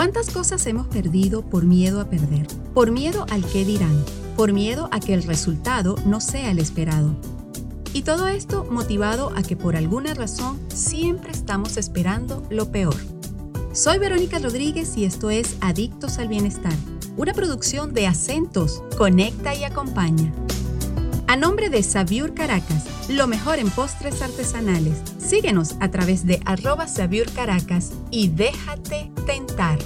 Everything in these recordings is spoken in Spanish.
¿Cuántas cosas hemos perdido por miedo a perder? Por miedo al qué dirán, por miedo a que el resultado no sea el esperado. Y todo esto motivado a que por alguna razón siempre estamos esperando lo peor. Soy Verónica Rodríguez y esto es Adictos al Bienestar, una producción de acentos, conecta y acompaña. A nombre de Sabiur Caracas, lo mejor en postres artesanales. Síguenos a través de arroba Sabiur Caracas y déjate tentar.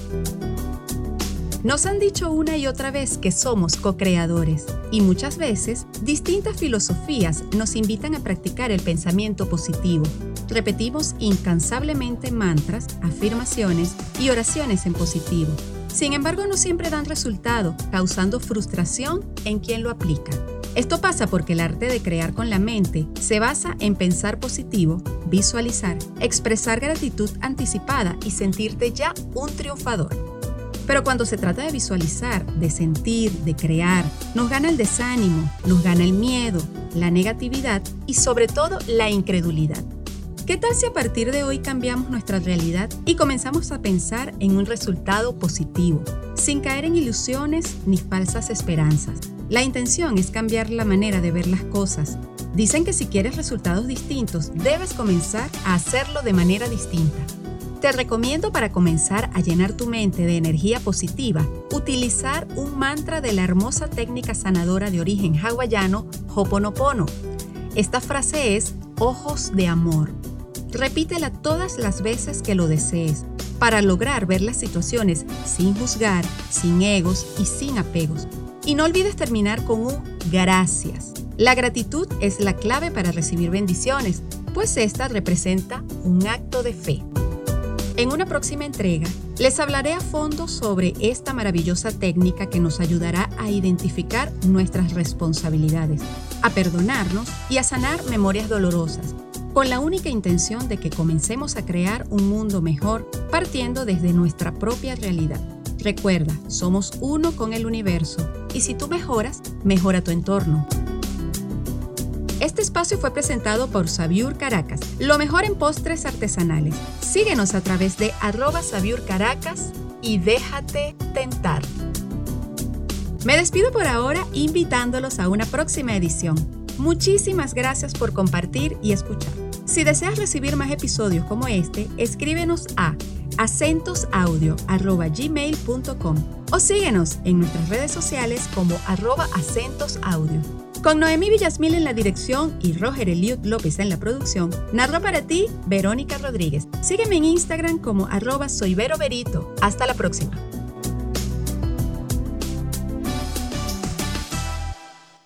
Nos han dicho una y otra vez que somos co-creadores y muchas veces distintas filosofías nos invitan a practicar el pensamiento positivo. Repetimos incansablemente mantras, afirmaciones y oraciones en positivo. Sin embargo, no siempre dan resultado, causando frustración en quien lo aplica. Esto pasa porque el arte de crear con la mente se basa en pensar positivo, visualizar, expresar gratitud anticipada y sentirte ya un triunfador. Pero cuando se trata de visualizar, de sentir, de crear, nos gana el desánimo, nos gana el miedo, la negatividad y sobre todo la incredulidad. ¿Qué tal si a partir de hoy cambiamos nuestra realidad y comenzamos a pensar en un resultado positivo, sin caer en ilusiones ni falsas esperanzas? La intención es cambiar la manera de ver las cosas. Dicen que si quieres resultados distintos, debes comenzar a hacerlo de manera distinta. Te recomiendo para comenzar a llenar tu mente de energía positiva, utilizar un mantra de la hermosa técnica sanadora de origen hawaiano Hoponopono. Esta frase es ojos de amor. Repítela todas las veces que lo desees para lograr ver las situaciones sin juzgar, sin egos y sin apegos. Y no olvides terminar con un gracias. La gratitud es la clave para recibir bendiciones, pues esta representa un acto de fe. En una próxima entrega, les hablaré a fondo sobre esta maravillosa técnica que nos ayudará a identificar nuestras responsabilidades, a perdonarnos y a sanar memorias dolorosas, con la única intención de que comencemos a crear un mundo mejor partiendo desde nuestra propia realidad. Recuerda, somos uno con el universo y si tú mejoras, mejora tu entorno. Este espacio fue presentado por Sabiur Caracas, lo mejor en postres artesanales. Síguenos a través de arroba Sabiur Caracas y déjate tentar. Me despido por ahora invitándolos a una próxima edición. Muchísimas gracias por compartir y escuchar. Si deseas recibir más episodios como este, escríbenos a acentosaudio.gmail.com o síguenos en nuestras redes sociales como arroba acentosaudio. Con Noemí Villasmil en la dirección y Roger Eliud López en la producción, narró para ti Verónica Rodríguez. Sígueme en Instagram como arroba soy Hasta la próxima.